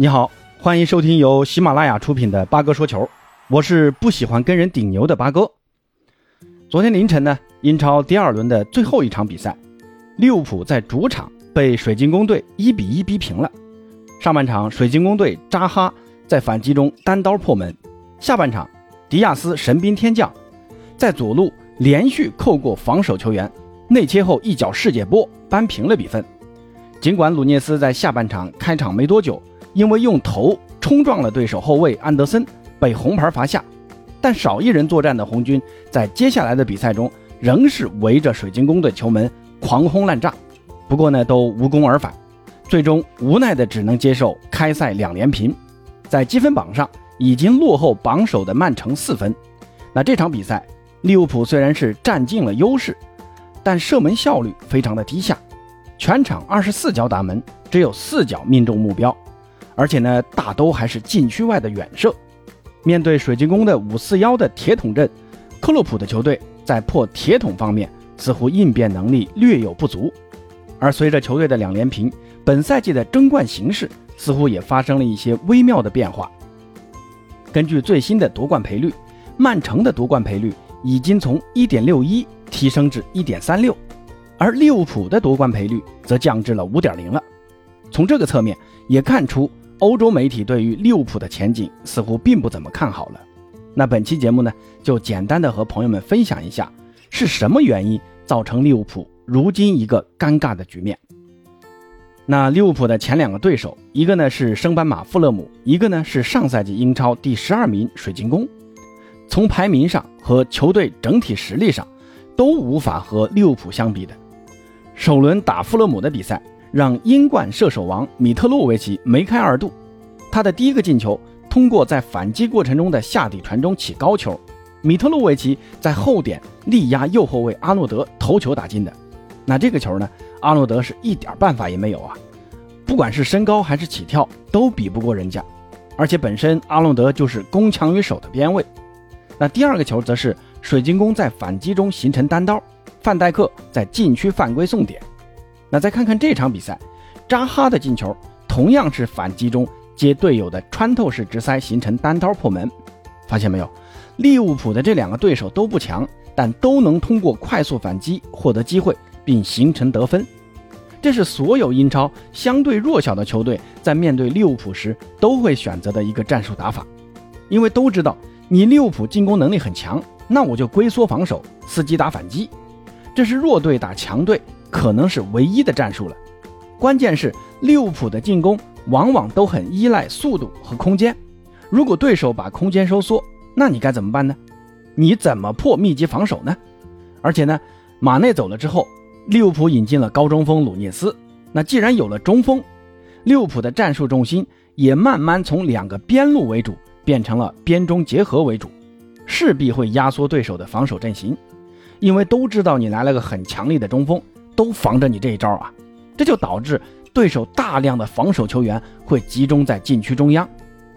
你好，欢迎收听由喜马拉雅出品的八哥说球，我是不喜欢跟人顶牛的八哥。昨天凌晨呢，英超第二轮的最后一场比赛，利物浦在主场被水晶宫队一比一逼平了。上半场，水晶宫队扎哈在反击中单刀破门；下半场，迪亚斯神兵天降，在左路连续扣过防守球员，内切后一脚世界波扳平了比分。尽管鲁涅斯在下半场开场没多久，因为用头冲撞了对手后卫安德森，被红牌罚下。但少一人作战的红军，在接下来的比赛中，仍是围着水晶宫的球门狂轰滥炸。不过呢，都无功而返，最终无奈的只能接受开赛两连平，在积分榜上已经落后榜首的曼城四分。那这场比赛，利物浦虽然是占尽了优势，但射门效率非常的低下，全场二十四脚打门，只有四脚命中目标。而且呢，大都还是禁区外的远射。面对水晶宫的五四幺的铁桶阵，克洛普的球队在破铁桶方面似乎应变能力略有不足。而随着球队的两连平，本赛季的争冠形势似乎也发生了一些微妙的变化。根据最新的夺冠赔率，曼城的夺冠赔率已经从一点六一提升至一点三六，而利物浦的夺冠赔率则降至了五点零了。从这个侧面也看出。欧洲媒体对于利物浦的前景似乎并不怎么看好了。那本期节目呢，就简单的和朋友们分享一下，是什么原因造成利物浦如今一个尴尬的局面。那利物浦的前两个对手，一个呢是升班马富勒姆，一个呢是上赛季英超第十二名水晶宫。从排名上和球队整体实力上，都无法和利物浦相比的。首轮打富勒姆的比赛。让英冠射手王米特洛维奇梅开二度，他的第一个进球通过在反击过程中的下底传中起高球，米特洛维奇在后点力压右后卫阿诺德头球打进的。那这个球呢，阿诺德是一点办法也没有啊，不管是身高还是起跳都比不过人家，而且本身阿诺德就是攻强于守的边卫。那第二个球则是水晶宫在反击中形成单刀，范戴克在禁区犯规送点。那再看看这场比赛，扎哈的进球同样是反击中接队友的穿透式直塞形成单刀破门，发现没有？利物浦的这两个对手都不强，但都能通过快速反击获得机会并形成得分，这是所有英超相对弱小的球队在面对利物浦时都会选择的一个战术打法，因为都知道你利物浦进攻能力很强，那我就龟缩防守，伺机打反击，这是弱队打强队。可能是唯一的战术了。关键是利物浦的进攻往往都很依赖速度和空间。如果对手把空间收缩，那你该怎么办呢？你怎么破密集防守呢？而且呢，马内走了之后，利物浦引进了高中锋鲁涅斯。那既然有了中锋，利物浦的战术重心也慢慢从两个边路为主变成了边中结合为主，势必会压缩对手的防守阵型，因为都知道你来了个很强力的中锋。都防着你这一招啊，这就导致对手大量的防守球员会集中在禁区中央。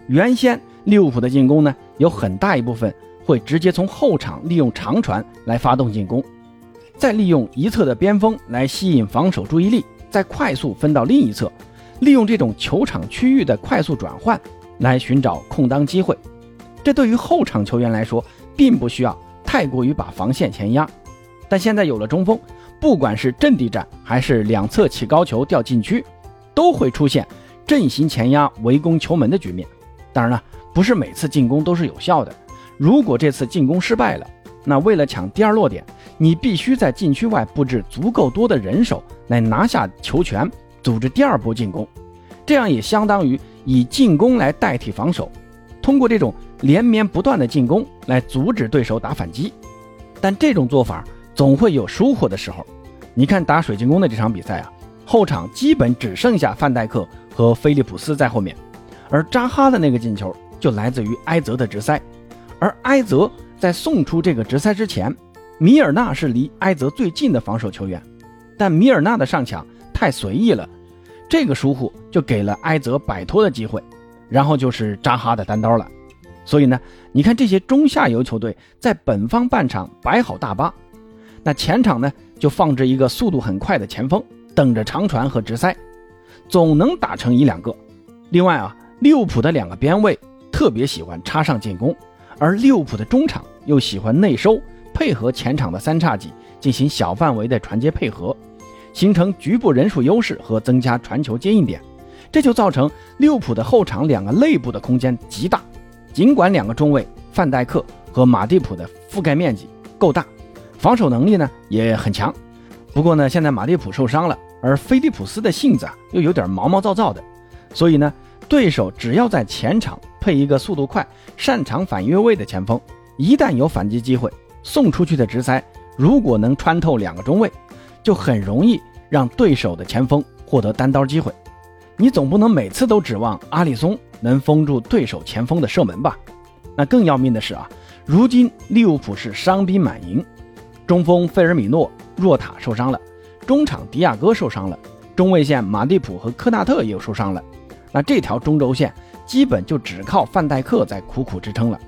原先利物浦的进攻呢，有很大一部分会直接从后场利用长传来发动进攻，再利用一侧的边锋来吸引防守注意力，再快速分到另一侧，利用这种球场区域的快速转换来寻找空当机会。这对于后场球员来说，并不需要太过于把防线前压。但现在有了中锋。不管是阵地战还是两侧起高球掉禁区，都会出现阵型前压围攻球门的局面。当然了，不是每次进攻都是有效的。如果这次进攻失败了，那为了抢第二落点，你必须在禁区外布置足够多的人手来拿下球权，组织第二波进攻。这样也相当于以进攻来代替防守，通过这种连绵不断的进攻来阻止对手打反击。但这种做法总会有疏忽的时候。你看打水晶宫的这场比赛啊，后场基本只剩下范戴克和菲利普斯在后面，而扎哈的那个进球就来自于埃泽的直塞，而埃泽在送出这个直塞之前，米尔纳是离埃泽最近的防守球员，但米尔纳的上抢太随意了，这个疏忽就给了埃泽摆脱的机会，然后就是扎哈的单刀了。所以呢，你看这些中下游球队在本方半场摆好大巴，那前场呢？就放置一个速度很快的前锋，等着长传和直塞，总能打成一两个。另外啊，利物浦的两个边卫特别喜欢插上进攻，而利物浦的中场又喜欢内收，配合前场的三叉戟进行小范围的传接配合，形成局部人数优势和增加传球接应点。这就造成利物浦的后场两个内部的空间极大。尽管两个中卫范戴克和马蒂普的覆盖面积够大，防守能力呢也很强。不过呢，现在马蒂普受伤了，而菲利普斯的性子啊又有点毛毛躁躁的，所以呢，对手只要在前场配一个速度快、擅长反越位的前锋，一旦有反击机会，送出去的直塞如果能穿透两个中卫，就很容易让对手的前锋获得单刀机会。你总不能每次都指望阿里松能封住对手前锋的射门吧？那更要命的是啊，如今利物浦是伤兵满营，中锋费尔米诺。若塔受伤了，中场迪亚哥受伤了，中卫线马蒂普和科纳特也受伤了。那这条中轴线基本就只靠范戴克在苦苦支撑了。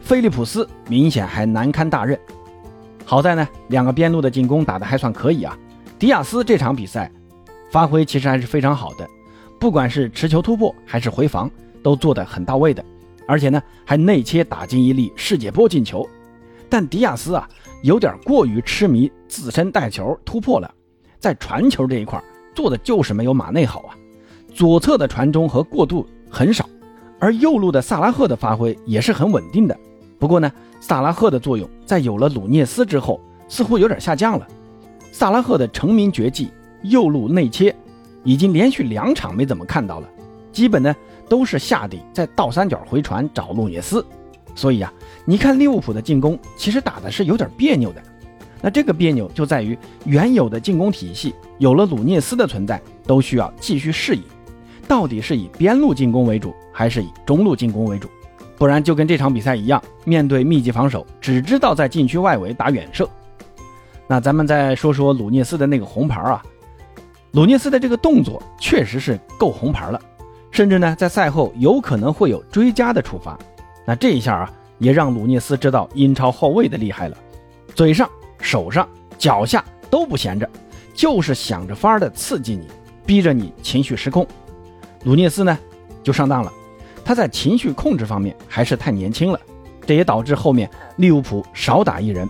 菲利普斯明显还难堪大任。好在呢，两个边路的进攻打得还算可以啊。迪亚斯这场比赛发挥其实还是非常好的，不管是持球突破还是回防都做得很到位的，而且呢还内切打进一粒世界波进球。但迪亚斯啊。有点过于痴迷自身带球突破了，在传球这一块做的就是没有马内好啊。左侧的传中和过渡很少，而右路的萨拉赫的发挥也是很稳定的。不过呢，萨拉赫的作用在有了鲁涅斯之后似乎有点下降了。萨拉赫的成名绝技右路内切已经连续两场没怎么看到了，基本呢都是下底在倒三角回传找鲁涅斯。所以啊，你看利物浦的进攻其实打的是有点别扭的。那这个别扭就在于原有的进攻体系有了鲁涅斯的存在，都需要继续适应。到底是以边路进攻为主，还是以中路进攻为主？不然就跟这场比赛一样，面对密集防守，只知道在禁区外围打远射。那咱们再说说鲁涅斯的那个红牌啊，鲁涅斯的这个动作确实是够红牌了，甚至呢在赛后有可能会有追加的处罚。那这一下啊，也让鲁涅斯知道英超后卫的厉害了，嘴上、手上、脚下都不闲着，就是想着法儿的刺激你，逼着你情绪失控。鲁涅斯呢，就上当了，他在情绪控制方面还是太年轻了，这也导致后面利物浦少打一人。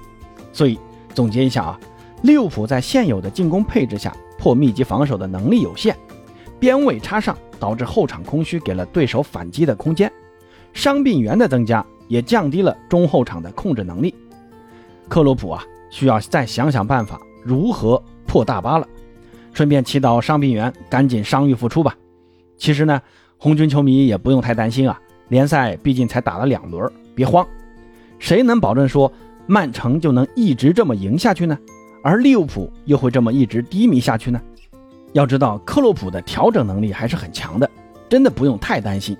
所以总结一下啊，利物浦在现有的进攻配置下破密集防守的能力有限，边位插上导致后场空虚，给了对手反击的空间。伤病员的增加也降低了中后场的控制能力，克洛普啊需要再想想办法如何破大巴了。顺便祈祷伤病员赶紧伤愈复出吧。其实呢，红军球迷也不用太担心啊，联赛毕竟才打了两轮，别慌。谁能保证说曼城就能一直这么赢下去呢？而利物浦又会这么一直低迷下去呢？要知道克洛普的调整能力还是很强的，真的不用太担心。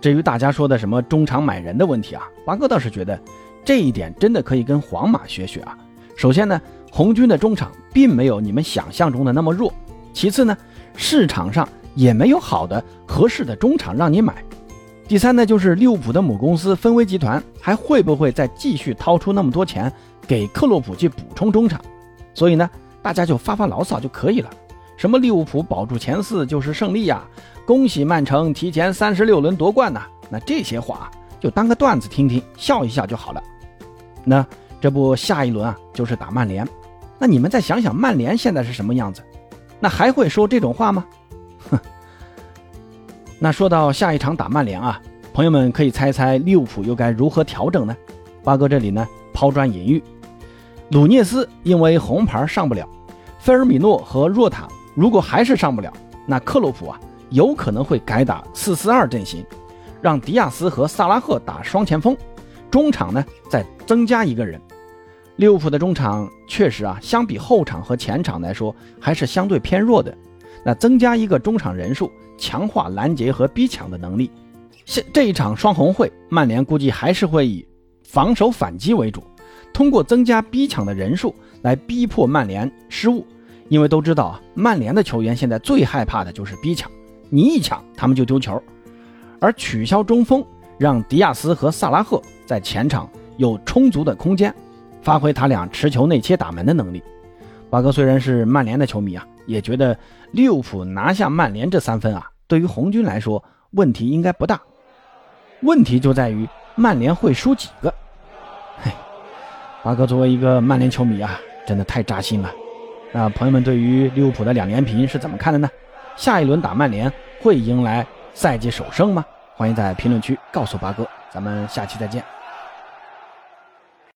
至于大家说的什么中场买人的问题啊，八哥倒是觉得这一点真的可以跟皇马学学啊。首先呢，红军的中场并没有你们想象中的那么弱；其次呢，市场上也没有好的合适的中场让你买；第三呢，就是利物浦的母公司芬威集团还会不会再继续掏出那么多钱给克洛普去补充中场？所以呢，大家就发发牢骚就可以了。什么利物浦保住前四就是胜利呀？恭喜曼城提前三十六轮夺冠呐！那这些话就当个段子听听，笑一笑就好了。那这不下一轮啊，就是打曼联。那你们再想想，曼联现在是什么样子？那还会说这种话吗？哼。那说到下一场打曼联啊，朋友们可以猜猜利物浦又该如何调整呢？八哥这里呢抛砖引玉，鲁涅斯因为红牌上不了，菲尔米诺和若塔如果还是上不了，那克洛普啊。有可能会改打四四二阵型，让迪亚斯和萨拉赫打双前锋，中场呢再增加一个人。利物浦的中场确实啊，相比后场和前场来说还是相对偏弱的。那增加一个中场人数，强化拦截和逼抢的能力。现这一场双红会，曼联估计还是会以防守反击为主，通过增加逼抢的人数来逼迫曼联失误。因为都知道啊，曼联的球员现在最害怕的就是逼抢。你一抢，他们就丢球，而取消中锋，让迪亚斯和萨拉赫在前场有充足的空间，发挥他俩持球内切打门的能力。八哥虽然是曼联的球迷啊，也觉得利物浦拿下曼联这三分啊，对于红军来说问题应该不大。问题就在于曼联会输几个。嘿，八哥作为一个曼联球迷啊，真的太扎心了。那朋友们对于利物浦的两连平是怎么看的呢？下一轮打曼联会迎来赛季首胜吗？欢迎在评论区告诉八哥。咱们下期再见。